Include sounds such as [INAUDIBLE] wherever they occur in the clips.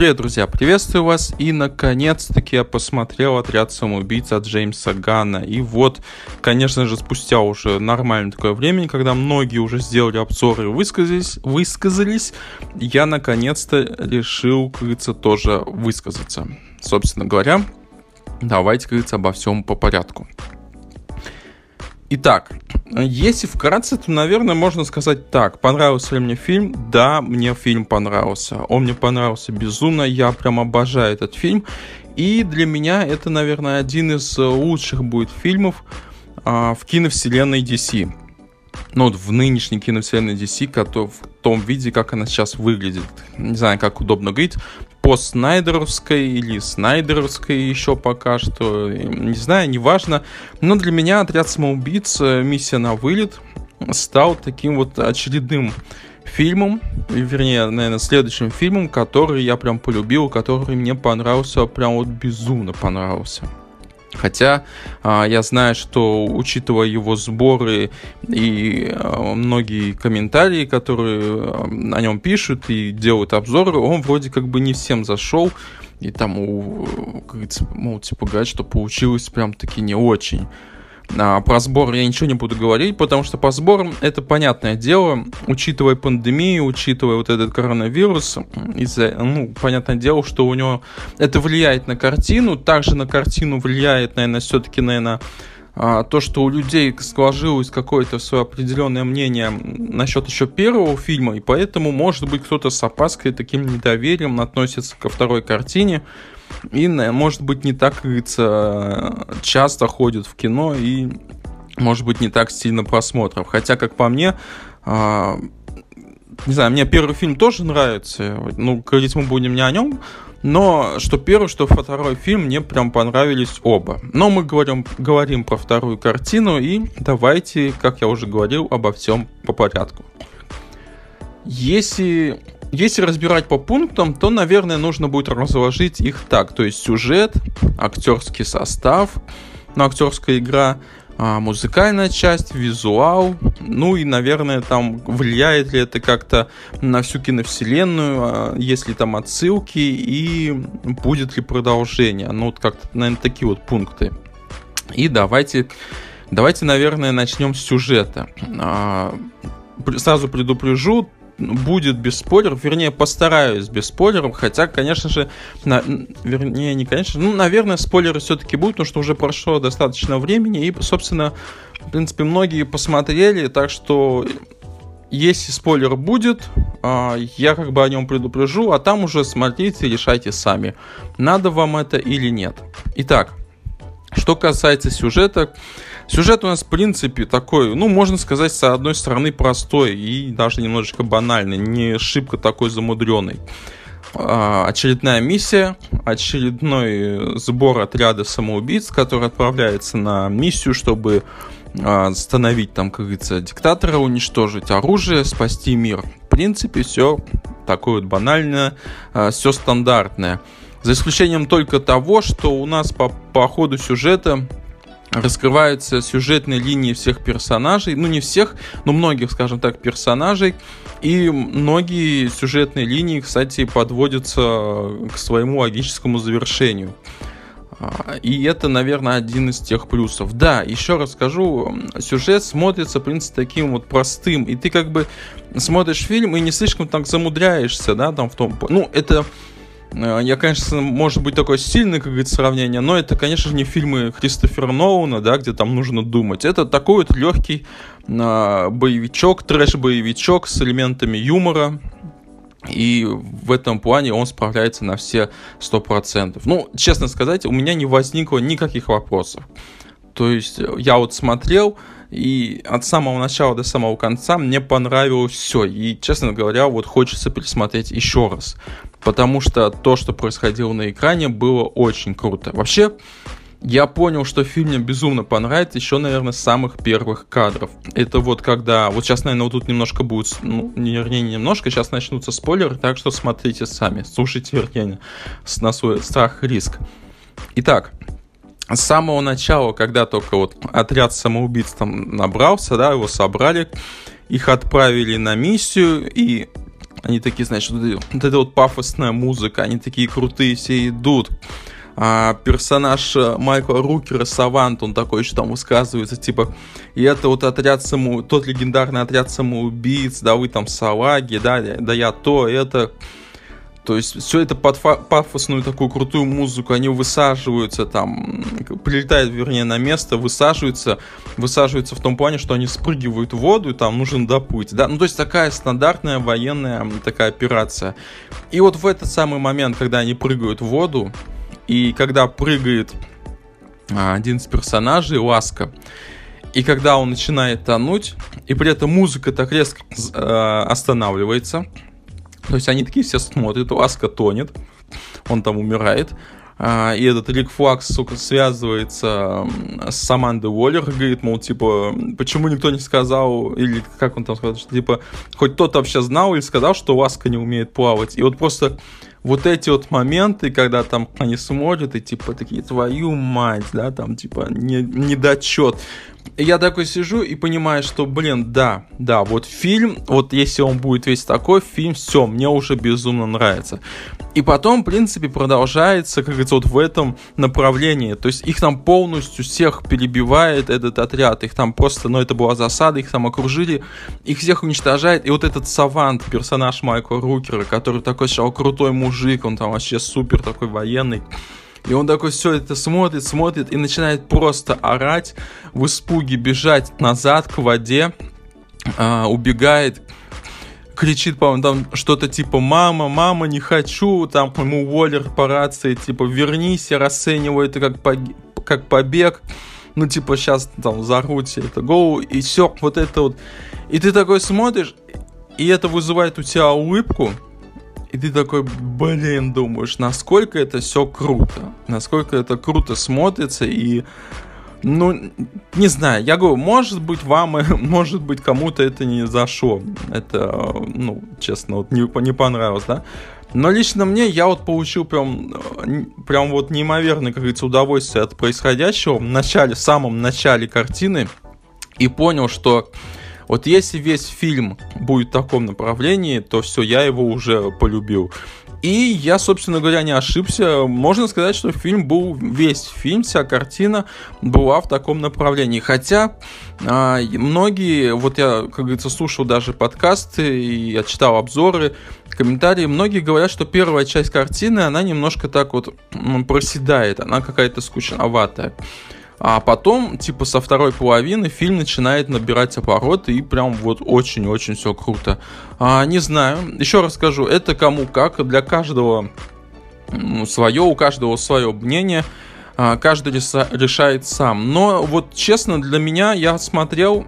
Привет, друзья, приветствую вас. И, наконец-таки, я посмотрел «Отряд самоубийц» от Джеймса Ганна. И вот, конечно же, спустя уже нормальное такое время, когда многие уже сделали обзоры и высказались, высказались я, наконец-то, решил, как говорится, тоже высказаться. Собственно говоря, давайте, как говорится, обо всем по порядку. Итак, если вкратце, то, наверное, можно сказать так. Понравился ли мне фильм? Да, мне фильм понравился. Он мне понравился безумно. Я прям обожаю этот фильм. И для меня это, наверное, один из лучших будет фильмов а, в киновселенной DC. Ну, вот в нынешней киновселенной DC, в том виде, как она сейчас выглядит. Не знаю, как удобно говорить постснайдеровской или снайдеровской еще пока что, не знаю, неважно. Но для меня «Отряд самоубийц. Миссия на вылет» стал таким вот очередным фильмом, вернее, наверное, следующим фильмом, который я прям полюбил, который мне понравился, прям вот безумно понравился. Хотя а, я знаю, что учитывая его сборы и а, многие комментарии, которые а, о нем пишут и делают обзоры, он вроде как бы не всем зашел. И там, как говорится, могут типа говорить, что получилось прям таки не очень. А, про сбор я ничего не буду говорить, потому что по сборам это понятное дело, учитывая пандемию, учитывая вот этот коронавирус, из-за, ну, понятное дело, что у него это влияет на картину, также на картину влияет, наверное, все-таки, наверное, а, то, что у людей сложилось какое-то свое определенное мнение насчет еще первого фильма, и поэтому, может быть, кто-то с опаской таким недоверием относится ко второй картине, и, может быть, не так, как говорится, часто ходит в кино и, может быть, не так сильно просмотров. Хотя, как по мне, а, не знаю, мне первый фильм тоже нравится. Ну, говорить мы будем не о нем. Но что первый, что второй фильм мне прям понравились оба. Но мы говорим, говорим про вторую картину и давайте, как я уже говорил, обо всем по порядку. Если если разбирать по пунктам, то, наверное, нужно будет разложить их так. То есть сюжет, актерский состав, ну, актерская игра, а, музыкальная часть, визуал, ну и, наверное, там влияет ли это как-то на всю киновселенную, а, есть ли там отсылки и будет ли продолжение. Ну, вот как-то, наверное, такие вот пункты. И давайте, давайте, наверное, начнем с сюжета. А, сразу предупрежу, будет без спойлеров, вернее, постараюсь без спойлеров, хотя, конечно же, на, вернее, не конечно, ну, наверное, спойлеры все-таки будут, потому что уже прошло достаточно времени, и, собственно, в принципе, многие посмотрели, так что если спойлер будет, а, я как бы о нем предупрежу, а там уже смотрите и решайте сами, надо вам это или нет. Итак, что касается сюжета, Сюжет у нас, в принципе, такой, ну, можно сказать, с одной стороны, простой и даже немножечко банальный, не шибко такой замудренный. А, очередная миссия, очередной сбор отряда самоубийц, который отправляется на миссию, чтобы а, остановить там, как говорится, диктатора, уничтожить оружие, спасти мир. В принципе, все такое вот банальное, а, все стандартное. За исключением только того, что у нас по, по ходу сюжета раскрываются сюжетные линии всех персонажей, ну не всех, но многих, скажем так, персонажей, и многие сюжетные линии, кстати, подводятся к своему логическому завершению. А, и это, наверное, один из тех плюсов. Да, еще раз скажу, сюжет смотрится, в принципе, таким вот простым. И ты как бы смотришь фильм и не слишком так замудряешься, да, там в том... Ну, это я, конечно, может быть такое сильное, как говорится, сравнение, но это, конечно же, не фильмы Кристофера Ноуна, да, где там нужно думать. Это такой вот легкий э, боевичок, трэш-боевичок с элементами юмора. И в этом плане он справляется на все 100%. Ну, честно сказать, у меня не возникло никаких вопросов. То есть э, я вот смотрел, и от самого начала до самого конца мне понравилось все. И, честно говоря, вот хочется пересмотреть еще раз. Потому что то, что происходило на экране, было очень круто. Вообще, я понял, что фильм мне безумно понравится еще, наверное, с самых первых кадров. Это вот когда... Вот сейчас, наверное, вот тут немножко будет... Ну, не, вернее, не немножко. Сейчас начнутся спойлеры, так что смотрите сами. Слушайте, вернее, на свой страх и риск. Итак, с самого начала, когда только вот отряд самоубийц там набрался, да, его собрали, их отправили на миссию, и Они такие, значит, вот эта вот пафосная музыка, они такие крутые все идут. А персонаж э, Майкла Рукера, Савант, он такой еще там высказывается, типа, и это вот отряд саму, тот легендарный отряд самоубийц, да вы там салаги, да, да я то, это, то есть все это под пафосную такую крутую музыку, они высаживаются там, прилетают, вернее, на место, высаживаются, высаживаются в том плане, что они спрыгивают в воду, и там нужен доплыть, да, ну то есть такая стандартная военная такая операция. И вот в этот самый момент, когда они прыгают в воду, и когда прыгает а, один из персонажей, Ласка, и когда он начинает тонуть, и при этом музыка так резко э, останавливается, то есть они такие все смотрят, Ласка тонет, он там умирает. А, и этот Рик Флакс, сука, связывается с Амандой Уоллер, говорит, мол, типа, почему никто не сказал, или как он там сказал, что, типа, хоть кто-то вообще знал или сказал, что Ласка не умеет плавать. И вот просто вот эти вот моменты, когда там они смотрят и типа такие, твою мать, да, там типа не, недочет. Я такой сижу и понимаю, что, блин, да, да, вот фильм, вот если он будет весь такой, фильм, все, мне уже безумно нравится. И потом, в принципе, продолжается, как говорится, вот в этом направлении. То есть их там полностью всех перебивает этот отряд. Их там просто, ну, это была засада, их там окружили, их всех уничтожает. И вот этот Савант, персонаж Майкла Рукера, который такой сейчас крутой мужик, он там вообще супер такой военный. И он такой все это смотрит, смотрит и начинает просто орать, в испуге бежать назад к воде, а, убегает, кричит, по-моему, там что-то типа «мама, мама, не хочу», там ему Уоллер по рации, типа «вернись», я расцениваю это как, пог... как побег, ну, типа, сейчас там заруть это гоу, и все, вот это вот. И ты такой смотришь, и это вызывает у тебя улыбку, и ты такой, блин, думаешь, насколько это все круто, насколько это круто смотрится, и, ну, не знаю, я говорю, может быть, вам, [LAUGHS] может быть, кому-то это не зашло, это, ну, честно, вот не, не понравилось, да, но лично мне я вот получил прям, прям вот неимоверное, как говорится, удовольствие от происходящего. В начале, в самом начале картины, и понял, что вот если весь фильм будет в таком направлении, то все, я его уже полюбил. И я, собственно говоря, не ошибся. Можно сказать, что фильм был весь фильм, вся картина была в таком направлении. Хотя а, многие, вот я, как говорится, слушал даже подкасты, и я читал обзоры, комментарии, многие говорят, что первая часть картины, она немножко так вот проседает, она какая-то скучноватая. А потом, типа, со второй половины фильм начинает набирать обороты и прям вот очень-очень все круто. А, не знаю, еще раз скажу, это кому как, для каждого свое, у каждого свое мнение, а, каждый решает сам. Но вот честно, для меня я смотрел,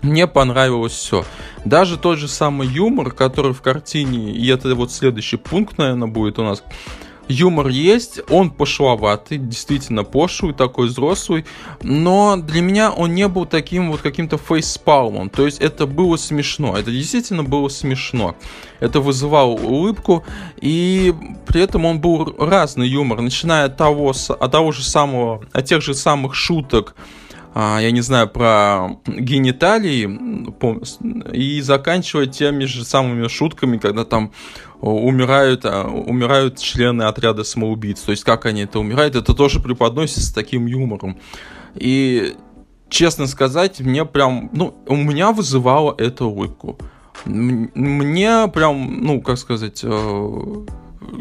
мне понравилось все. Даже тот же самый юмор, который в картине, и это вот следующий пункт, наверное, будет у нас, Юмор есть, он пошловатый, действительно пошлый, такой взрослый, но для меня он не был таким вот каким-то фейспалмом, то есть это было смешно, это действительно было смешно, это вызывало улыбку, и при этом он был разный юмор, начиная от того, от того же самого, от тех же самых шуток, а, я не знаю, про гениталии и заканчивая теми же самыми шутками, когда там умирают, а, умирают члены отряда самоубийц. То есть как они это умирают, это тоже преподносится с таким юмором. И честно сказать, мне прям, ну, у меня вызывало это улыбку. Мне прям, ну, как сказать, э,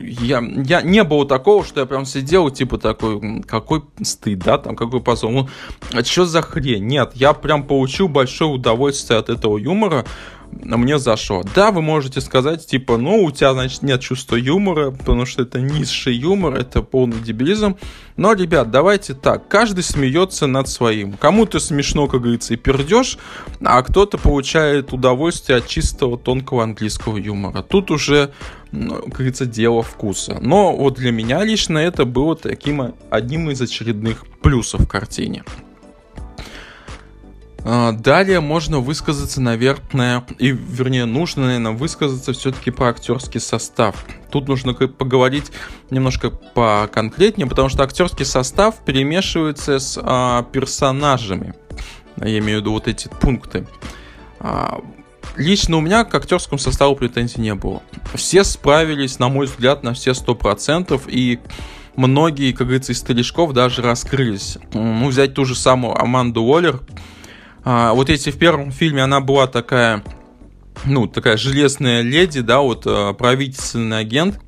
я, я не было такого, что я прям сидел, типа такой, какой стыд, да, там, какой позор. Ну, а что за хрень? Нет, я прям получил большое удовольствие от этого юмора мне зашло. Да, вы можете сказать, типа, ну, у тебя, значит, нет чувства юмора, потому что это низший юмор, это полный дебилизм. Но, ребят, давайте так, каждый смеется над своим. Кому-то смешно, как говорится, и пердешь, а кто-то получает удовольствие от чистого тонкого английского юмора. Тут уже, ну, как говорится, дело вкуса. Но вот для меня лично это было таким одним из очередных плюсов в картине. А, далее можно высказаться, наверное, и, вернее, нужно, наверное, высказаться все-таки про актерский состав. Тут нужно поговорить немножко поконкретнее, потому что актерский состав перемешивается с а, персонажами. Я имею в виду вот эти пункты. А, лично у меня к актерскому составу претензий не было. Все справились, на мой взгляд, на все сто процентов, и многие, как говорится, из старичков даже раскрылись. Ну, взять ту же самую Аманду Уоллер. А, вот если в первом фильме она была такая, ну, такая железная леди, да, вот а, правительственный агент,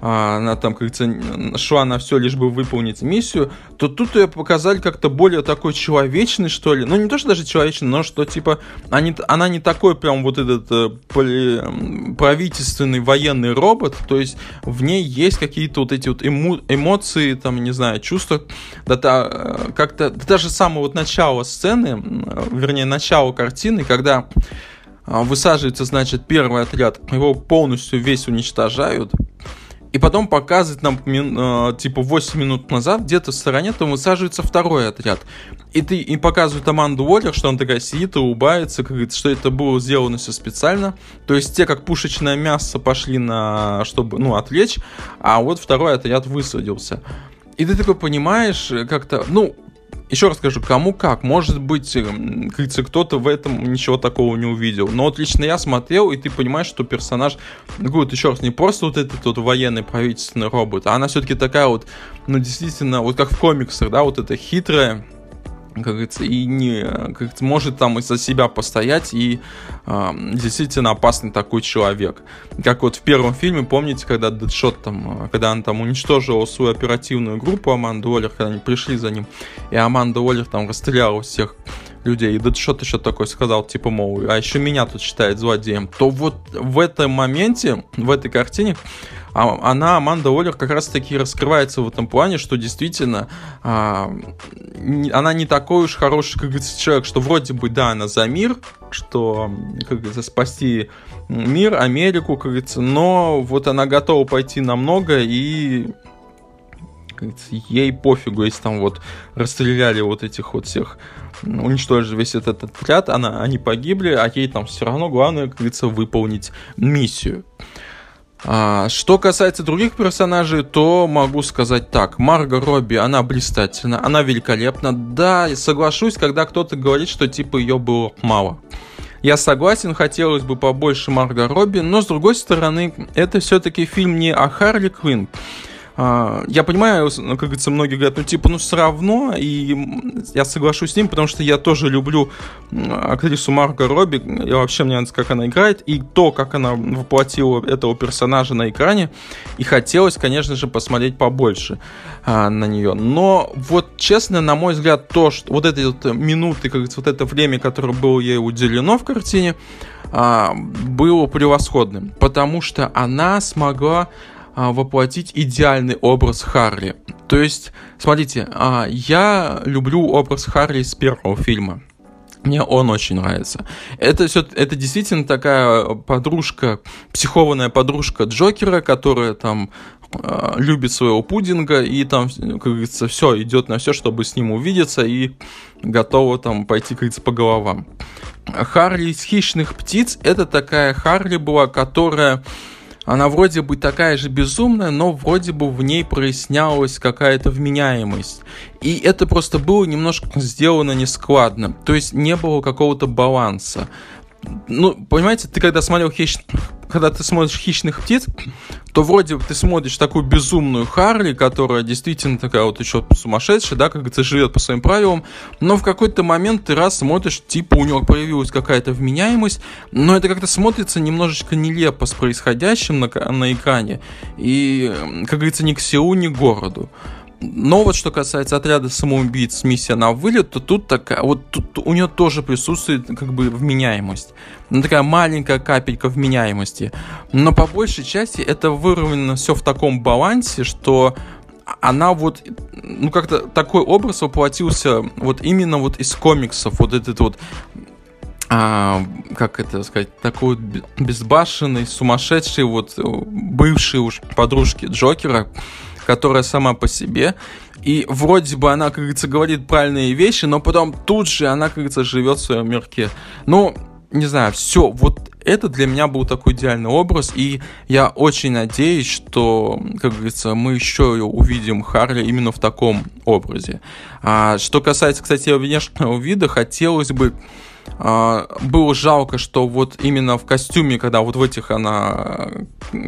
она там, как говорится, шла на все, лишь бы выполнить миссию, то тут ее показали как-то более такой человечный, что ли. Ну, не то, что даже человечный, но что, типа, они, она не такой прям вот этот э, правительственный военный робот, то есть в ней есть какие-то вот эти вот эмо, эмоции, там, не знаю, чувства. Да, э, как-то, да, даже самое вот начало сцены, вернее, начало картины, когда а, высаживается, значит, первый отряд, его полностью весь уничтожают, и потом показывает нам, э, типа, 8 минут назад, где-то в стороне, там высаживается второй отряд. И ты и показывает Аманду Уоллер, что он такая сидит и улыбается, говорит, что это было сделано все специально. То есть те, как пушечное мясо, пошли на, чтобы, ну, отвлечь, а вот второй отряд высадился. И ты такой понимаешь, э, как-то, ну, еще раз скажу, кому как. Может быть, кажется, кто-то в этом ничего такого не увидел. Но вот лично я смотрел, и ты понимаешь, что персонаж, ну, вот еще раз, не просто вот этот вот военный правительственный робот, а она все-таки такая вот, ну, действительно, вот как в комиксах, да, вот эта хитрая, как говорится, и не как может там из-за себя постоять, и э, действительно опасный такой человек. Как вот в первом фильме, помните, когда Дэдшот там, когда он там уничтожил свою оперативную группу Аманды Уоллер, когда они пришли за ним, и Аманда Уоллер там расстреляла всех людей, и Дэдшот еще такой сказал, типа, мол, а еще меня тут считает злодеем, то вот в этом моменте, в этой картине, а, она, Аманда Уоллер, как раз-таки раскрывается в этом плане, что действительно а, она не такой уж хороший, как говорится, человек, что вроде бы, да, она за мир, что, как говорится, спасти мир, Америку, как говорится, но вот она готова пойти на много и ей пофигу, если там вот расстреляли вот этих вот всех, уничтожили весь этот отряд, она, они погибли, а ей там все равно главное, как говорится, выполнить миссию. А, что касается других персонажей, то могу сказать так. Марго Робби, она блистательна, она великолепна. Да, соглашусь, когда кто-то говорит, что типа ее было мало. Я согласен, хотелось бы побольше Марго Робби, но с другой стороны, это все-таки фильм не о Харли Квинн. А, я понимаю, ну, как говорится, многие говорят, ну, типа, ну, все равно, и я соглашусь с ним, потому что я тоже люблю актрису Марго Робби, и вообще мне нравится, как она играет, и то, как она воплотила этого персонажа на экране, и хотелось, конечно же, посмотреть побольше а, на нее. Но вот, честно, на мой взгляд, то, что вот эти вот минуты, как говорится, вот это время, которое было ей уделено в картине, а, было превосходным, потому что она смогла воплотить идеальный образ Харли. То есть, смотрите, а, я люблю образ Харли с первого фильма. Мне он очень нравится. Это все, это действительно такая подружка, психованная подружка Джокера, которая там э, любит своего пудинга и там, как говорится, все идет на все, чтобы с ним увидеться и готова там пойти, как говорится, по головам. Харли из хищных птиц это такая Харли была, которая она вроде бы такая же безумная, но вроде бы в ней прояснялась какая-то вменяемость. И это просто было немножко сделано нескладно. То есть не было какого-то баланса ну, понимаете, ты когда смотрел хищ... когда ты смотришь хищных птиц, то вроде ты смотришь такую безумную Харли, которая действительно такая вот еще сумасшедшая, да, как ты живет по своим правилам, но в какой-то момент ты раз смотришь, типа у него появилась какая-то вменяемость, но это как-то смотрится немножечко нелепо с происходящим на, на экране, и, как говорится, ни к селу, ни к городу. Но вот что касается отряда самоубийц миссия на вылет, то тут такая, вот тут у нее тоже присутствует как бы вменяемость. Ну, такая маленькая капелька вменяемости. Но по большей части это выровнено все в таком балансе, что она вот, ну как-то такой образ воплотился вот именно вот из комиксов, вот этот вот а, как это сказать, такой безбашенный, сумасшедший, вот бывший уж подружки Джокера, которая сама по себе. И вроде бы она, как говорится, говорит правильные вещи, но потом тут же она, как говорится, живет в своем мирке. Ну, не знаю, все, вот это для меня был такой идеальный образ, и я очень надеюсь, что, как говорится, мы еще увидим Харли именно в таком образе. А, что касается, кстати, внешнего вида, хотелось бы было жалко, что вот именно в костюме, когда вот в этих она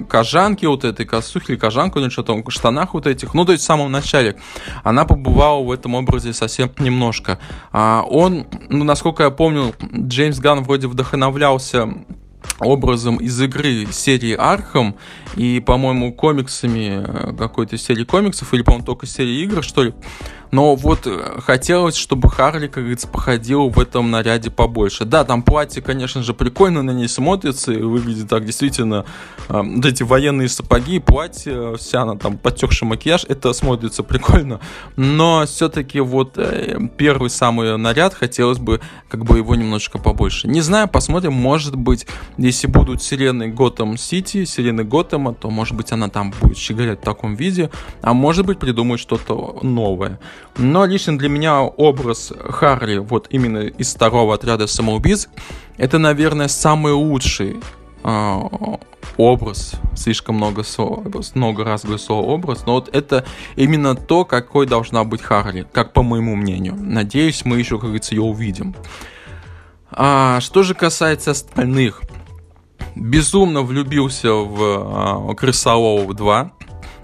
кожанке вот этой косухе или кожанка, или что-то, штанах вот этих, ну, то есть в самом начале, она побывала в этом образе совсем немножко. А он, ну, насколько я помню, Джеймс Ган вроде вдохновлялся образом из игры серии Архам и, по-моему, комиксами э, какой-то серии комиксов, или, по-моему, только серии игр, что ли. Но вот э, хотелось, чтобы Харли, как говорится, походила в этом наряде побольше. Да, там платье, конечно же, прикольно на ней смотрится и выглядит так действительно. Э, вот эти военные сапоги, платье, вся она там потекший макияж, это смотрится прикольно. Но все-таки вот э, первый самый наряд хотелось бы как бы его немножечко побольше. Не знаю, посмотрим, может быть, если будут сирены Готэм Сити, сирены Готэма, то может быть она там будет щеголять в таком виде, а может быть придумают что-то новое. Но лично для меня образ Харли, вот именно из второго отряда самоубийц, это, наверное, самый лучший э, образ, слишком много слов, много раз говорю слово образ, но вот это именно то, какой должна быть Харли, как по моему мнению. Надеюсь, мы еще, как говорится, ее увидим. А, что же касается остальных, безумно влюбился в а, Крысолова 2.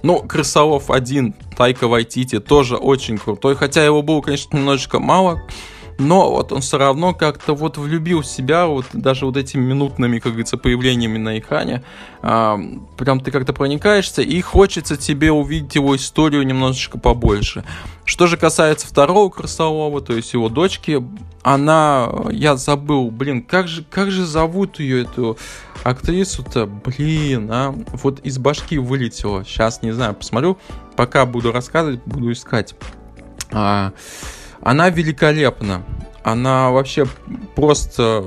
Ну, Крысолов 1 Тайка Вайтити тоже очень крутой, хотя его было, конечно, немножечко мало, но вот он все равно как-то вот влюбил себя, вот даже вот этими минутными, как говорится, появлениями на экране, а, прям ты как-то проникаешься, и хочется тебе увидеть его историю немножечко побольше. Что же касается второго Красолова, то есть его дочки, она, я забыл, блин, как же, как же зовут ее, эту актрису-то, блин, а, вот из башки вылетела, сейчас не знаю, посмотрю, пока буду рассказывать, буду искать. А, она великолепна. Она вообще просто,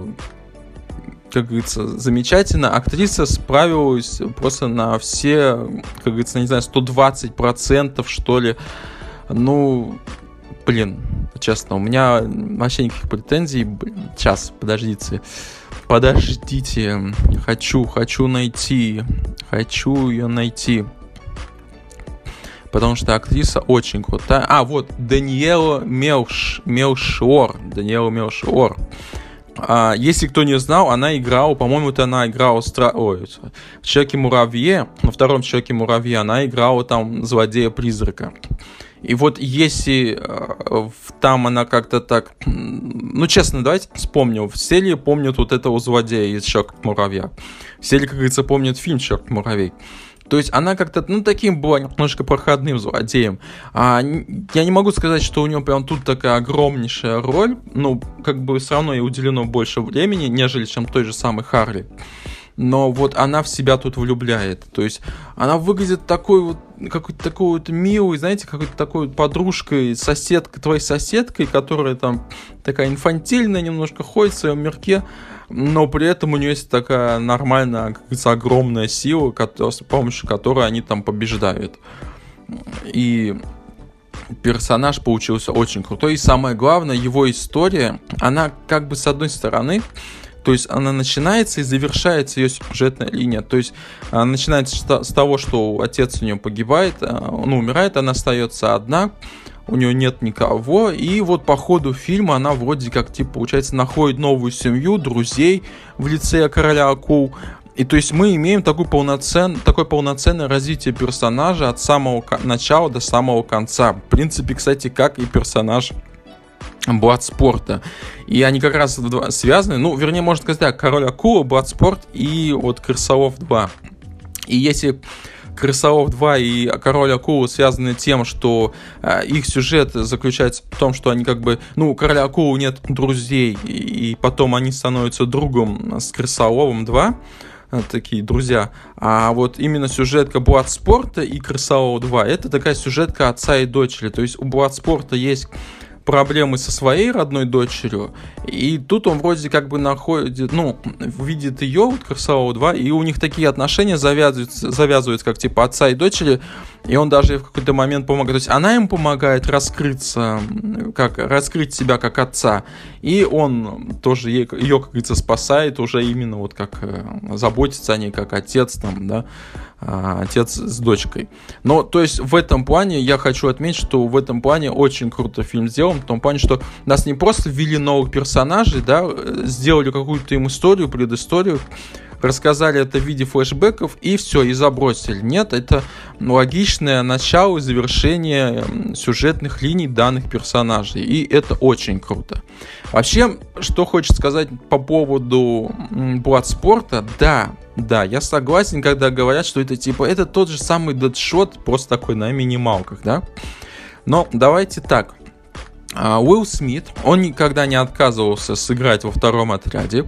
как говорится, замечательно. Актриса справилась просто на все, как говорится, не знаю, 120% что ли. Ну, блин, честно, у меня вообще никаких претензий. Блин, сейчас, подождите. Подождите. Хочу, хочу найти. Хочу ее найти потому что актриса очень крутая. А, вот, Даниэла Мелш, Мелшор. Даниэла Мелшор. А, если кто не знал, она играла, по-моему, это она играла стра... Ой, в Человеке-муравье, на втором Человеке-муравье она играла там злодея-призрака. И вот если э, там она как-то так... Ну, честно, давайте вспомню. В серии помнят вот этого злодея из Человека-муравья. В серии, как говорится, помнят фильм Человек-муравей. То есть она как-то, ну, таким была немножко проходным злодеем. А, я не могу сказать, что у него прям тут такая огромнейшая роль. Ну, как бы все равно ей уделено больше времени, нежели чем той же самой Харли. Но вот она в себя тут влюбляет. То есть она выглядит такой вот, какой-то такой вот милой, знаете, какой-то такой подружкой, соседкой, твоей соседкой, которая там такая инфантильная немножко, ходит в своем мирке но при этом у нее есть такая нормальная, как говорится, огромная сила, с помощью которой они там побеждают. И персонаж получился очень крутой. И самое главное, его история, она как бы с одной стороны, то есть она начинается и завершается ее сюжетная линия. То есть она начинается с того, что отец у нее погибает, а, ну, умирает, она остается одна у нее нет никого, и вот по ходу фильма она вроде как, типа, получается, находит новую семью, друзей в лице короля акул, и то есть мы имеем такой полноцен, такое полноценное развитие персонажа от самого начала до самого конца. В принципе, кстати, как и персонаж Бладспорта. И они как раз связаны, ну, вернее, можно сказать так, Король Акула, Бладспорт и вот Крысолов 2. И если Крысолов 2 и Король Акулы связаны тем, что э, их сюжет заключается в том, что они как бы, ну, у Короля Акулы нет друзей, и, и потом они становятся другом с Крысоловым 2 э, такие друзья. А вот именно сюжетка Бладспорта и Крысолова 2 это такая сюжетка отца и дочери. То есть у Бладспорта есть проблемы со своей родной дочерью, и тут он вроде как бы находит, ну, видит ее, вот Красаву 2, и у них такие отношения завязываются, завязываются как типа отца и дочери, и он даже в какой-то момент помогает, то есть она ему помогает раскрыться, как раскрыть себя как отца, и он тоже ей, ее, как говорится, спасает уже именно вот как э, заботится о ней как отец там, да, отец с дочкой. Но, то есть, в этом плане я хочу отметить, что в этом плане очень круто фильм сделан, в том плане, что нас не просто ввели новых персонажей, да, э, сделали какую-то им историю, предысторию, рассказали это в виде флешбеков и все, и забросили. Нет, это логичное начало и завершение сюжетных линий данных персонажей. И это очень круто. Вообще, что хочет сказать по поводу Бладспорта, да, да, я согласен, когда говорят, что это типа, это тот же самый дедшот, просто такой на минималках, да? Но давайте так. А, Уилл Смит, он никогда не отказывался сыграть во втором отряде.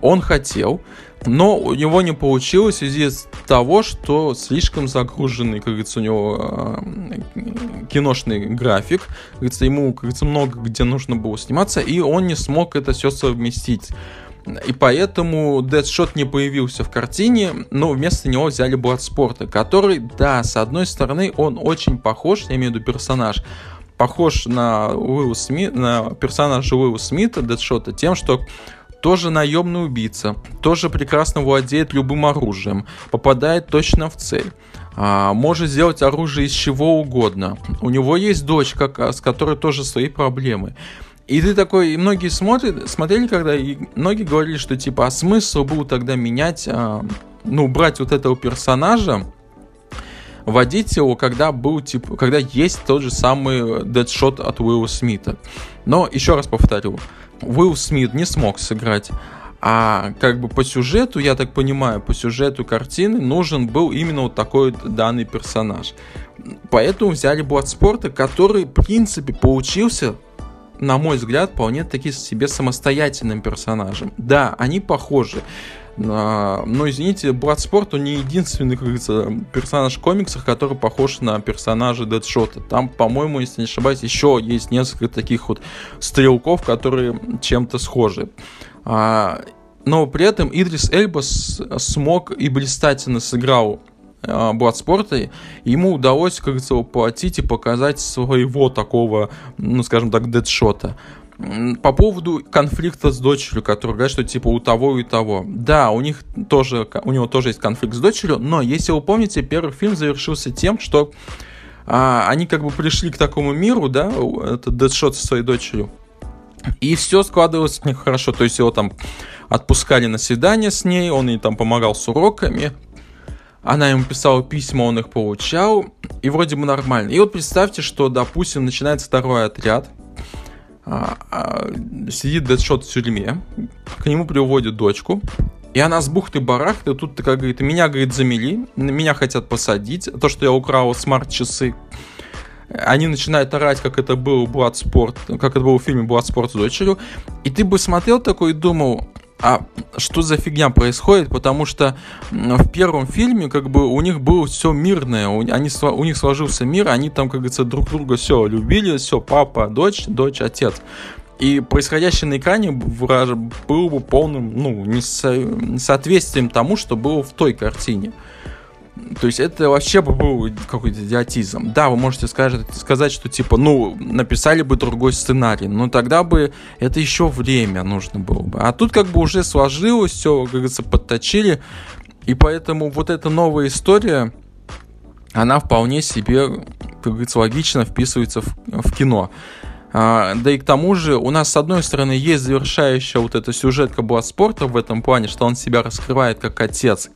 Он хотел, но у него не получилось в связи с того, что слишком загруженный, как говорится, у него э, киношный график. Как говорится, ему, как говорится, много где нужно было сниматься, и он не смог это все совместить. И поэтому Deadshot не появился в картине, но вместо него взяли Бладспорта, который, да, с одной стороны, он очень похож, я имею в виду персонаж, похож на Уилла Смит, на персонажа Уилла Смита, Дэдшота, тем, что тоже наемный убийца, тоже прекрасно владеет любым оружием, попадает точно в цель. А, может сделать оружие из чего угодно. У него есть дочка, с которой тоже свои проблемы. И ты такой, и многие смотрят, смотрели, когда, и многие говорили, что типа, а смысл был тогда менять, а, ну, брать вот этого персонажа, вводить его, когда был, типа, когда есть тот же самый дедшот от Уилла Смита. Но, еще раз повторю, Уилл Смит не смог сыграть. А как бы по сюжету, я так понимаю, по сюжету картины нужен был именно вот такой вот данный персонаж. Поэтому взяли Бладспорта, который, в принципе, получился на мой взгляд, вполне таки себе самостоятельным персонажем. Да, они похожи. Но, извините, Бладспорт, он не единственный, как говорится, персонаж в комиксах, который похож на персонажа Дэдшота. Там, по-моему, если не ошибаюсь, еще есть несколько таких вот стрелков, которые чем-то схожи. А, но при этом Идрис Эльба смог и блистательно сыграл а, Бладспорта, ему удалось, как говорится, воплотить и показать своего такого, ну, скажем так, дедшота. По поводу конфликта с дочерью, который говорит, что типа у того и того. Да, у них тоже, у него тоже есть конфликт с дочерью, но если вы помните, первый фильм завершился тем, что а, они как бы пришли к такому миру, да, это Дэдшот со своей дочерью, и все складывалось у них хорошо. То есть его там отпускали на свидание с ней, он ей там помогал с уроками, она ему писала письма, он их получал, и вроде бы нормально. И вот представьте, что, допустим, начинается второй отряд, сидит Дэдшот в тюрьме, к нему приводят дочку, и она с бухты-барахты тут такая говорит, меня, говорит, замели, меня хотят посадить, то, что я украл смарт-часы. Они начинают орать, как это был Bloodsport, как это было в фильме Bloodsport с дочерью. И ты бы смотрел такой и думал, а что за фигня происходит, потому что в первом фильме как бы у них было все мирное, у, они, у них сложился мир, они там, как говорится, друг друга все любили, все, папа, дочь, дочь, отец. И происходящее на экране было бы полным, ну, несоответствием тому, что было в той картине. То есть это вообще был какой-то идиотизм. Да, вы можете сказать, сказать, что типа, ну, написали бы другой сценарий, но тогда бы это еще время нужно было бы. А тут как бы уже сложилось, все, как говорится, подточили. И поэтому вот эта новая история, она вполне себе, как говорится, логично вписывается в, в кино. А, да и к тому же у нас с одной стороны есть завершающая вот эта сюжетка Бладспорта в этом плане, что он себя раскрывает как отец,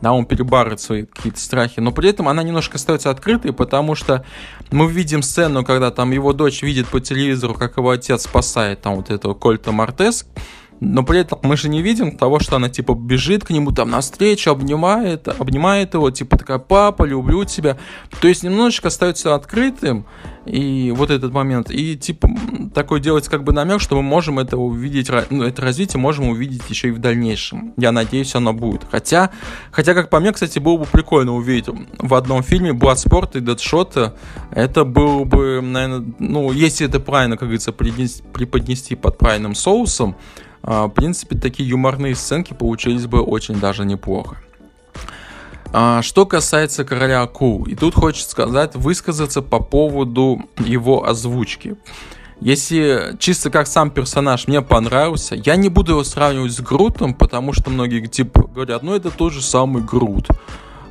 да, он перебарывает свои какие-то страхи, но при этом она немножко остается открытой, потому что мы видим сцену, когда там его дочь видит по телевизору, как его отец спасает там вот этого Кольта Мартес, но при этом мы же не видим того, что она типа бежит к нему там навстречу, обнимает, обнимает его, типа такая, папа, люблю тебя. То есть немножечко остается открытым, и вот этот момент, и типа такой делается как бы намек, что мы можем это увидеть, ну, это развитие можем увидеть еще и в дальнейшем. Я надеюсь, оно будет. Хотя, хотя как по мне, кстати, было бы прикольно увидеть в одном фильме Bloodsport и Deadshot, это было бы, наверное, ну, если это правильно, как говорится, преподнести под правильным соусом, в принципе, такие юморные сценки получились бы очень даже неплохо. А, что касается короля акул, и тут хочется сказать, высказаться по поводу его озвучки. Если чисто как сам персонаж мне понравился, я не буду его сравнивать с Грутом, потому что многие типа говорят, ну это тот же самый Грут.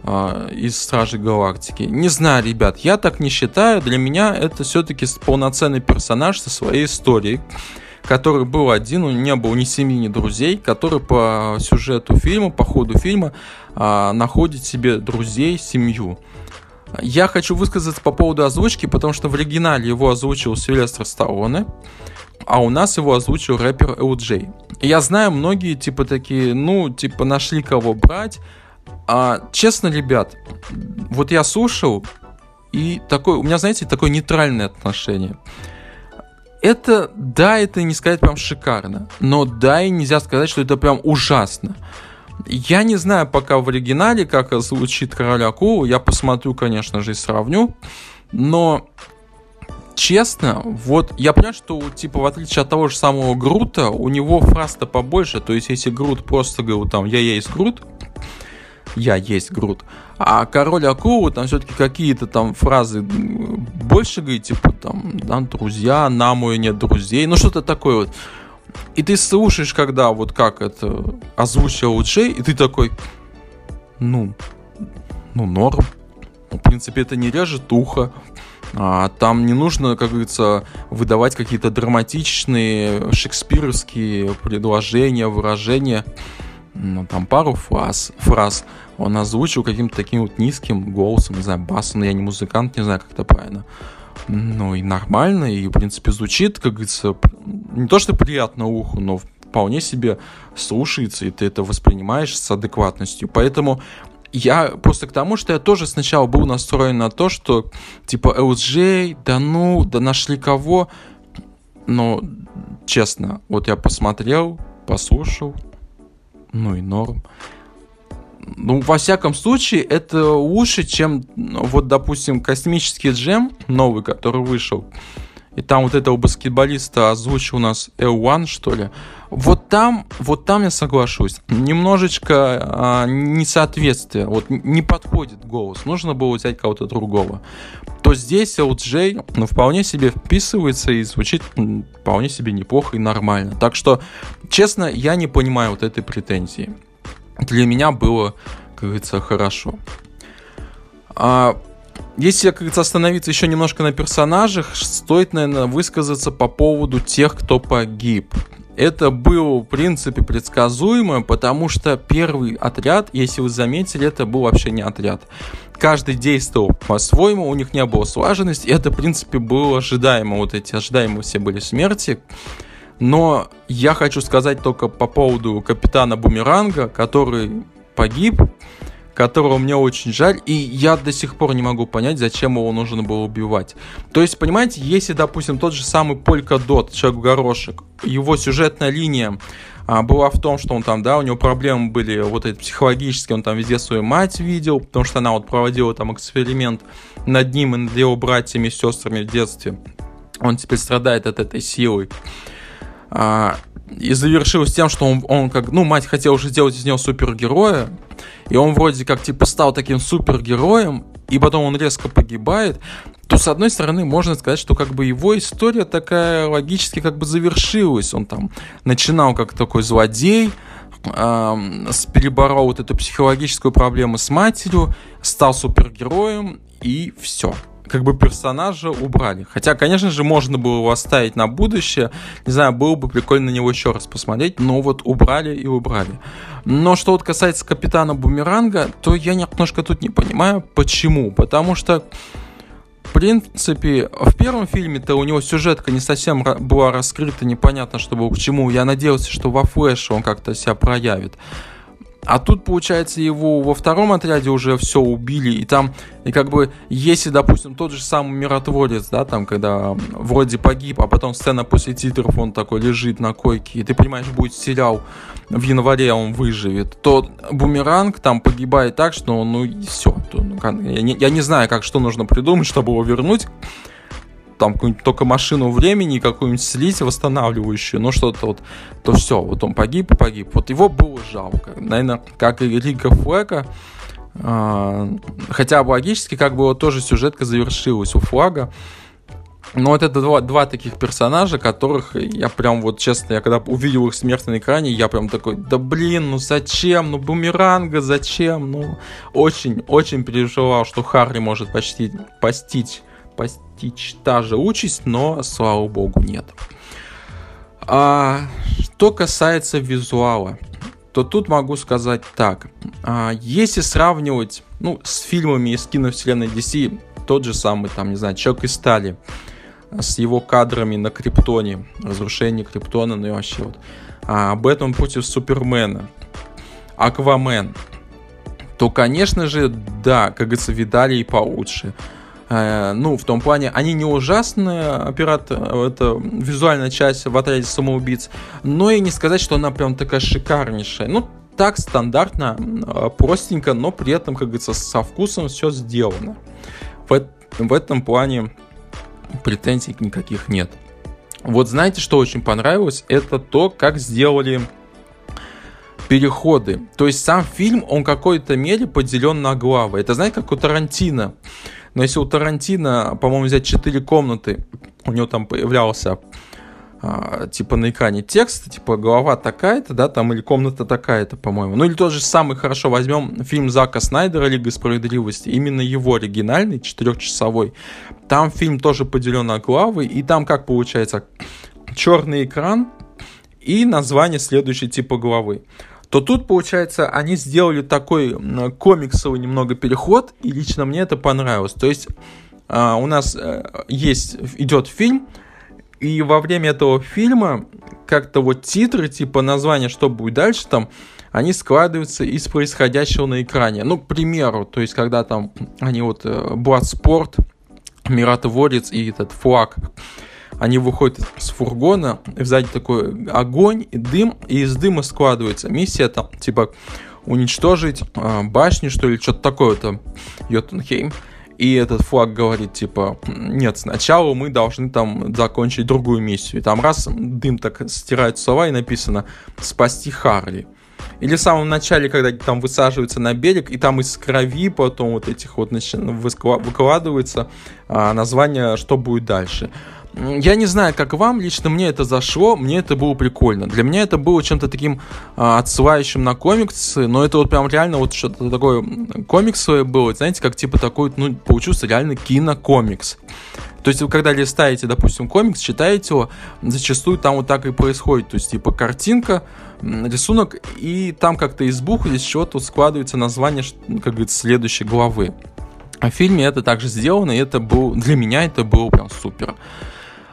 э, из Стражей Галактики. Не знаю, ребят, я так не считаю. Для меня это все-таки полноценный персонаж со своей историей который был один, у него не было ни семьи, ни друзей, который по сюжету фильма, по ходу фильма а, находит себе друзей, семью. Я хочу высказаться по поводу озвучки, потому что в оригинале его озвучил Сильвестр Сталлоне, а у нас его озвучил рэпер LJ. Я знаю, многие типа такие, ну, типа нашли кого брать. А, честно, ребят, вот я слушал, и такой, у меня, знаете, такое нейтральное отношение. Это, да, это не сказать прям шикарно, но да, и нельзя сказать, что это прям ужасно. Я не знаю пока в оригинале, как звучит Король Акулу, я посмотрю, конечно же, и сравню, но честно, вот я понимаю, что типа в отличие от того же самого Грута, у него фраз-то побольше, то есть если Грут просто говорил там «я есть Грут», я есть Грут. А король акулы, там все-таки какие-то там фразы больше говорит, типа там, да, друзья, нам и нет друзей, ну что-то такое вот. И ты слушаешь, когда вот как это озвучил Джей, и ты такой, ну, ну, норм. В принципе, это не режет ухо. А, там не нужно, как говорится, выдавать какие-то драматичные шекспировские предложения, выражения ну, там пару фраз, фраз он озвучил каким-то таким вот низким голосом, не знаю, басом, я не музыкант, не знаю, как это правильно. Ну и нормально, и в принципе звучит, как говорится, не то что приятно уху, но вполне себе слушается, и ты это воспринимаешь с адекватностью. Поэтому я просто к тому, что я тоже сначала был настроен на то, что типа LJ, да ну, да нашли кого. Но честно, вот я посмотрел, послушал, ну и норм. Ну, во всяком случае, это лучше, чем, ну, вот, допустим, космический джем новый, который вышел. И там вот этого баскетболиста озвучил у нас L1, что ли. Вот там, вот там я соглашусь. Немножечко а, несоответствие. Вот не подходит голос. Нужно было взять кого-то другого. То здесь LJ, ну, вполне себе вписывается и звучит вполне себе неплохо и нормально. Так что, честно, я не понимаю вот этой претензии. Для меня было, как говорится, хорошо. А, если, как говорится, остановиться еще немножко на персонажах, стоит, наверное, высказаться по поводу тех, кто погиб. Это было, в принципе, предсказуемо, потому что первый отряд, если вы заметили, это был вообще не отряд. Каждый действовал по-своему, у них не было слаженности, это, в принципе, было ожидаемо. Вот эти ожидаемые все были смерти. Но я хочу сказать только по поводу капитана Бумеранга, который погиб которого мне очень жаль, и я до сих пор не могу понять, зачем его нужно было убивать. То есть, понимаете, если, допустим, тот же самый Полька Дот, Человек-горошек, его сюжетная линия а, была в том, что он там, да, у него проблемы были вот эти психологические, он там везде свою мать видел, потому что она вот проводила там эксперимент над ним и над его братьями и сестрами в детстве. Он теперь страдает от этой силы. А, и завершилось тем, что он, он как, ну, мать хотела уже сделать из него супергероя, и он вроде как типа стал таким супергероем, и потом он резко погибает, то с одной стороны можно сказать, что как бы его история такая логически как бы завершилась. Он там начинал как такой злодей, э, переборол вот эту психологическую проблему с матерью, стал супергероем и все как бы персонажа убрали. Хотя, конечно же, можно было его оставить на будущее. Не знаю, было бы прикольно на него еще раз посмотреть, но вот убрали и убрали. Но что вот касается Капитана Бумеранга, то я немножко тут не понимаю, почему. Потому что в принципе, в первом фильме-то у него сюжетка не совсем была раскрыта, непонятно, что было к чему. Я надеялся, что во флеше он как-то себя проявит. А тут, получается, его во втором отряде уже все убили, и там, и как бы, если, допустим, тот же самый миротворец, да, там, когда вроде погиб, а потом сцена после титров, он такой лежит на койке, и ты понимаешь, будет сериал, в январе он выживет, то Бумеранг там погибает так, что, ну, все. То, ну, я, не, я не знаю, как, что нужно придумать, чтобы его вернуть, там какую-нибудь только машину времени, какую-нибудь слить восстанавливающую, ну что-то вот, то все, вот он погиб погиб. Вот его было жалко. Наверное, как и Рика Флэка, хотя бы логически, как бы вот тоже сюжетка завершилась у Флага, Но вот это два, два таких персонажа, которых я прям вот честно, я когда увидел их смерть на экране, я прям такой, да блин, ну зачем, ну бумеранга, зачем, ну очень-очень переживал, что Харри может почти постичь, постичь та же участь, но слава богу нет. А, что касается визуала, то тут могу сказать так. А, если сравнивать ну, с фильмами из киновселенной DC, тот же самый, там, не знаю, Человек из стали, с его кадрами на Криптоне, разрушение Криптона, ну и вообще вот. А, этом против Супермена, Аквамен, то, конечно же, да, как говорится, видали и получше. Э, ну, в том плане, они не ужасные, оператор, это визуальная часть в отряде самоубийц, но и не сказать, что она прям такая шикарнейшая. Ну, так стандартно, э, простенько, но при этом, как говорится, со вкусом все сделано. В, в этом плане претензий никаких нет. Вот знаете, что очень понравилось? Это то, как сделали переходы. То есть сам фильм, он в какой-то мере поделен на главы. Это знаете, как у Тарантино. Но если у Тарантино, по-моему, взять четыре комнаты, у него там появлялся а, типа на экране текст, типа голова такая-то, да, там, или комната такая-то, по-моему. Ну, или тот же самый, хорошо, возьмем фильм Зака Снайдера «Лига справедливости», именно его оригинальный, четырехчасовой. Там фильм тоже поделен на главы, и там как получается? Черный экран и название следующей типа главы то тут, получается, они сделали такой комиксовый немного переход, и лично мне это понравилось. То есть а, у нас а, есть, идет фильм, и во время этого фильма как-то вот титры, типа название, что будет дальше там, они складываются из происходящего на экране. Ну, к примеру, то есть когда там они вот Bloodsport, э, Миротворец и этот флаг они выходят с фургона, и сзади такой огонь и дым, и из дыма складывается миссия там, типа, уничтожить э, башню, что ли, что-то такое там, Йотунхейм. И этот флаг говорит, типа, нет, сначала мы должны там закончить другую миссию. И там раз дым так стирает слова и написано «Спасти Харли». Или в самом начале, когда там высаживаются на берег, и там из крови потом вот этих вот выкладывается а, название, что будет дальше. Я не знаю, как вам, лично мне это зашло, мне это было прикольно. Для меня это было чем-то таким а, отсылающим на комиксы, но это вот прям реально вот что-то такое комиксовое было, знаете, как типа такой, ну, получился реально кинокомикс. То есть вы когда листаете, допустим, комикс, читаете его, зачастую там вот так и происходит. То есть типа картинка, рисунок, и там как-то из букв из чего-то складывается название, как говорится, следующей главы. А в фильме это также сделано, и это был, для меня это было прям супер.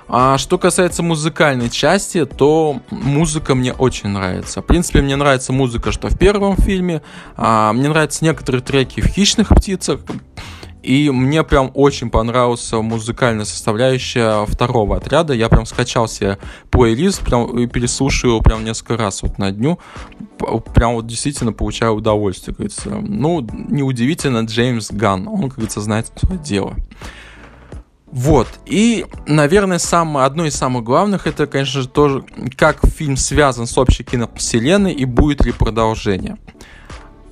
А что касается музыкальной части, то музыка мне очень нравится. В принципе, мне нравится музыка, что в первом фильме. А, мне нравятся некоторые треки в «Хищных птицах». И мне прям очень понравился музыкальная составляющая второго отряда. Я прям скачал себе плейлист прям, и переслушаю его прям несколько раз вот на дню. Прям вот действительно получаю удовольствие, говорится. Ну, неудивительно, Джеймс Ган, он, как говорится, знает свое дело. Вот. И, наверное, самое, одно из самых главных, это, конечно же, тоже, как фильм связан с общей киновселенной и будет ли продолжение.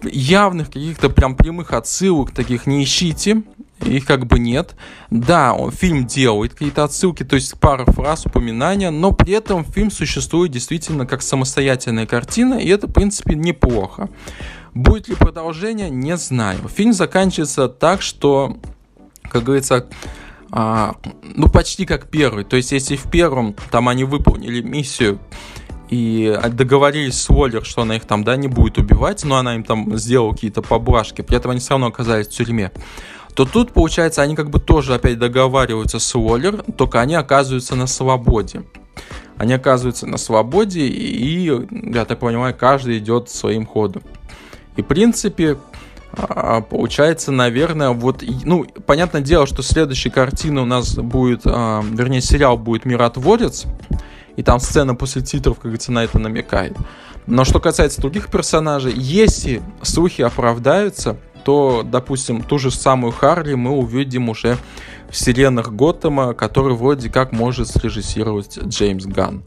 Явных каких-то прям прямых отсылок таких не ищите, их как бы нет. Да, он, фильм делает какие-то отсылки, то есть пара фраз, упоминания, но при этом фильм существует действительно как самостоятельная картина, и это, в принципе, неплохо. Будет ли продолжение, не знаю. Фильм заканчивается так, что, как говорится, а, ну, почти как первый. То есть, если в первом там они выполнили миссию и договорились с Уоллер, что она их там, да, не будет убивать, но она им там сделала какие-то поблажки, при этом они все равно оказались в тюрьме, то тут, получается, они как бы тоже опять договариваются с Уоллер, только они оказываются на свободе. Они оказываются на свободе, и, я так понимаю, каждый идет своим ходом. И, в принципе, а, получается, наверное, вот, ну, понятное дело, что следующая картина у нас будет, а, вернее, сериал будет «Миротворец», и там сцена после титров, как говорится, на это намекает. Но что касается других персонажей, если слухи оправдаются, то, допустим, ту же самую Харли мы увидим уже в вселенных Готэма, который вроде как может срежиссировать Джеймс Ганн.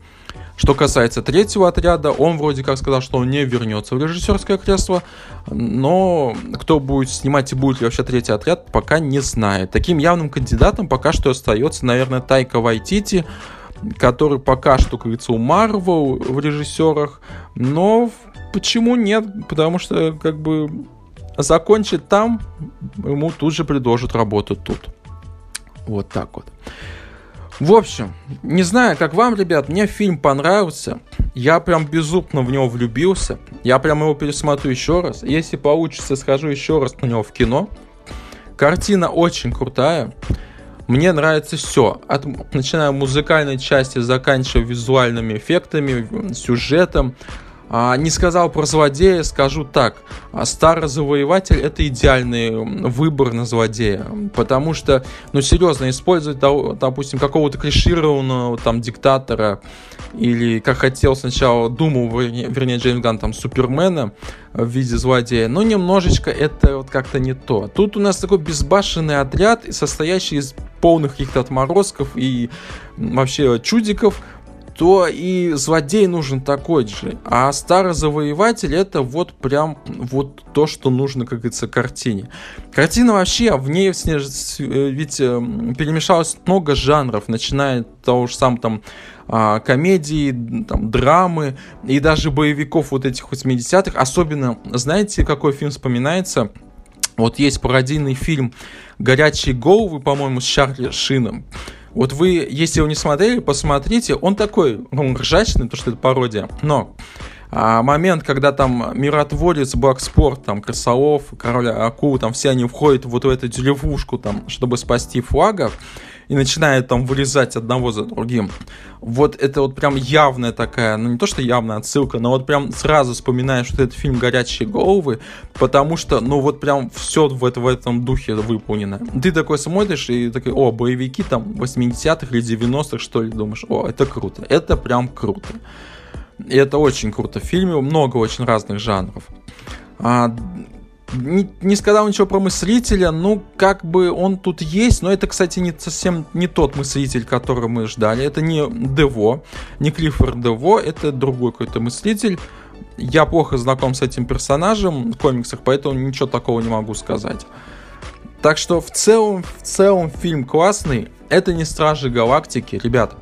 Что касается третьего отряда, он вроде как сказал, что он не вернется в режиссерское кресло, но кто будет снимать и будет ли вообще третий отряд, пока не знает. Таким явным кандидатом пока что остается, наверное, Тайка Вайтити, который пока что, как говорится, у Марвел в режиссерах, но почему нет? Потому что, как бы, закончит там, ему тут же предложат работу тут. Вот так вот. В общем, не знаю, как вам, ребят, мне фильм понравился. Я прям безумно в него влюбился. Я прям его пересмотрю еще раз. Если получится, схожу еще раз на него в кино. Картина очень крутая. Мне нравится все, от, начиная музыкальной части, заканчивая визуальными эффектами, сюжетом, а, не сказал про злодея, скажу так. А, Старый завоеватель это идеальный выбор на злодея. Потому что, ну серьезно, использовать, допустим, какого-то клишированного там диктатора или, как хотел сначала, думал, вернее, вернее Джеймс Ганн, там, Супермена в виде злодея, но немножечко это вот как-то не то. Тут у нас такой безбашенный отряд, состоящий из полных каких-то отморозков и вообще чудиков, то и злодей нужен такой же. А старый завоеватель это вот прям вот то, что нужно, как говорится, картине. Картина вообще, в ней э, ведь э, перемешалось много жанров, начиная от того же самого там а, комедии, там, драмы и даже боевиков вот этих 80-х. Особенно, знаете, какой фильм вспоминается? Вот есть пародийный фильм «Горячие головы», по-моему, с Чарли Шином. Вот вы, если его не смотрели, посмотрите. Он такой, ну, ржачный, то что это пародия. Но а, момент, когда там миротворец, Блэкспорт, там, Красолов, Король Акул, там все они входят вот в эту деревушку, там, чтобы спасти флагов и начинает там вырезать одного за другим. Вот это вот прям явная такая, ну не то что явная отсылка, но вот прям сразу вспоминаешь вот этот фильм «Горячие головы», потому что, ну вот прям все в, это, в этом духе выполнено. Ты такой смотришь и такой, о, боевики там 80-х или 90-х, что ли, думаешь, о, это круто, это прям круто. И это очень круто. В фильме много очень разных жанров. А, не, не сказал ничего про мыслителя, ну, как бы он тут есть, но это, кстати, не совсем не тот мыслитель, которого мы ждали. Это не Дево, не Клиффорд Дево, это другой какой-то мыслитель. Я плохо знаком с этим персонажем в комиксах, поэтому ничего такого не могу сказать. Так что в целом, в целом фильм классный. Это не Стражи Галактики, ребят.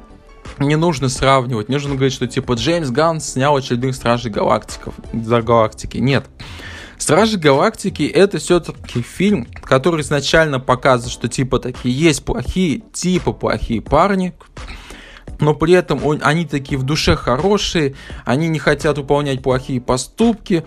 Не нужно сравнивать, не нужно говорить, что типа Джеймс Ганн снял очередных Стражей Галактиков, за Галактики. Нет. Стражи Галактики это все-таки фильм, который изначально показывает, что типа такие есть плохие, типа плохие парни, но при этом он, они такие в душе хорошие, они не хотят выполнять плохие поступки,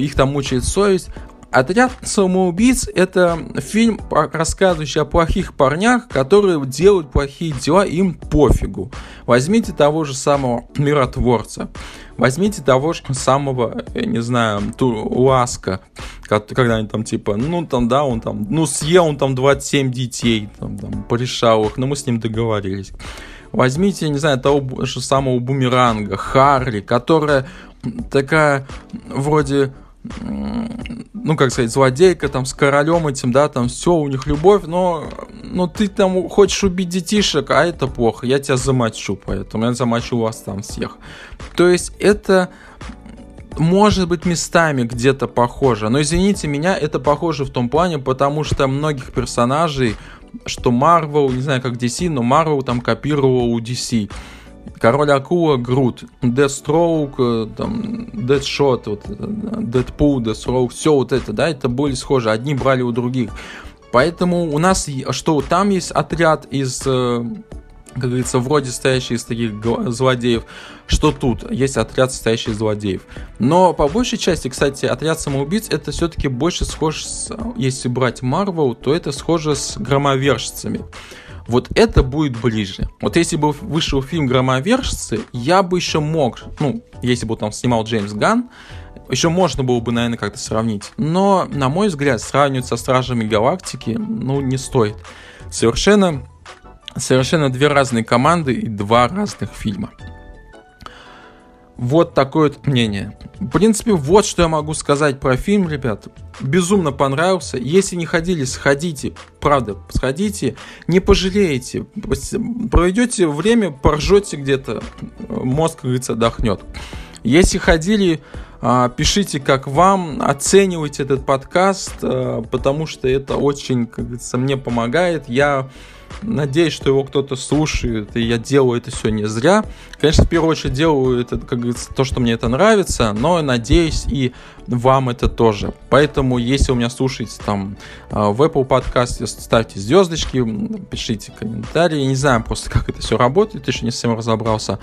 их там мучает совесть, Отряд самоубийц – это фильм, рассказывающий о плохих парнях, которые делают плохие дела, им пофигу. Возьмите того же самого миротворца. Возьмите того же самого, я не знаю, Ласка, когда они там типа, ну там, да, он там, ну съел он там 27 детей, там, там порешал их, но мы с ним договорились. Возьмите, не знаю, того же самого Бумеранга, Харли, которая такая вроде ну, как сказать, злодейка там с королем этим, да, там все, у них любовь, но, но ты там хочешь убить детишек, а это плохо, я тебя замочу, поэтому я замочу вас там всех. То есть это может быть местами где-то похоже, но извините меня, это похоже в том плане, потому что многих персонажей, что Marvel, не знаю как DC, но Marvel там копировал у DC. Король Акула, Грут, Deathstroke, э, там, Deadshot, вот, Deadpool, Deathstroke, все вот это, да, это были схожи, одни брали у других. Поэтому у нас, что там есть отряд из, э, как говорится, вроде стоящий из таких злодеев, что тут есть отряд состоящий из злодеев. Но по большей части, кстати, отряд самоубийц это все-таки больше схож с, если брать Марвел, то это схоже с громовержцами. Вот это будет ближе. Вот если бы вышел фильм «Громовержцы», я бы еще мог, ну, если бы там снимал Джеймс Ган, еще можно было бы, наверное, как-то сравнить. Но, на мой взгляд, сравнивать со Стражами Галактики, ну, не стоит. Совершенно, совершенно две разные команды и два разных фильма. Вот такое вот мнение. В принципе, вот что я могу сказать про фильм, ребят. Безумно понравился. Если не ходили, сходите. Правда, сходите. Не пожалеете. Проведете время, поржете где-то. Мозг, как говорится, отдохнет. Если ходили, а, пишите, как вам, оценивайте этот подкаст, а, потому что это очень, как говорится, мне помогает. Я Надеюсь, что его кто-то слушает, и я делаю это все не зря. Конечно, в первую очередь делаю это, как говорится, то, что мне это нравится, но надеюсь и вам это тоже. Поэтому, если у меня слушаете там а, в Apple подкасте, ставьте звездочки, пишите комментарии. Не знаю просто, как это все работает, еще не совсем разобрался.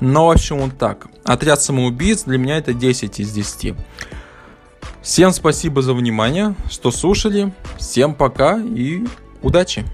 Но, в общем, вот так. Отряд самоубийц для меня это 10 из 10. Всем спасибо за внимание, что слушали. Всем пока и удачи!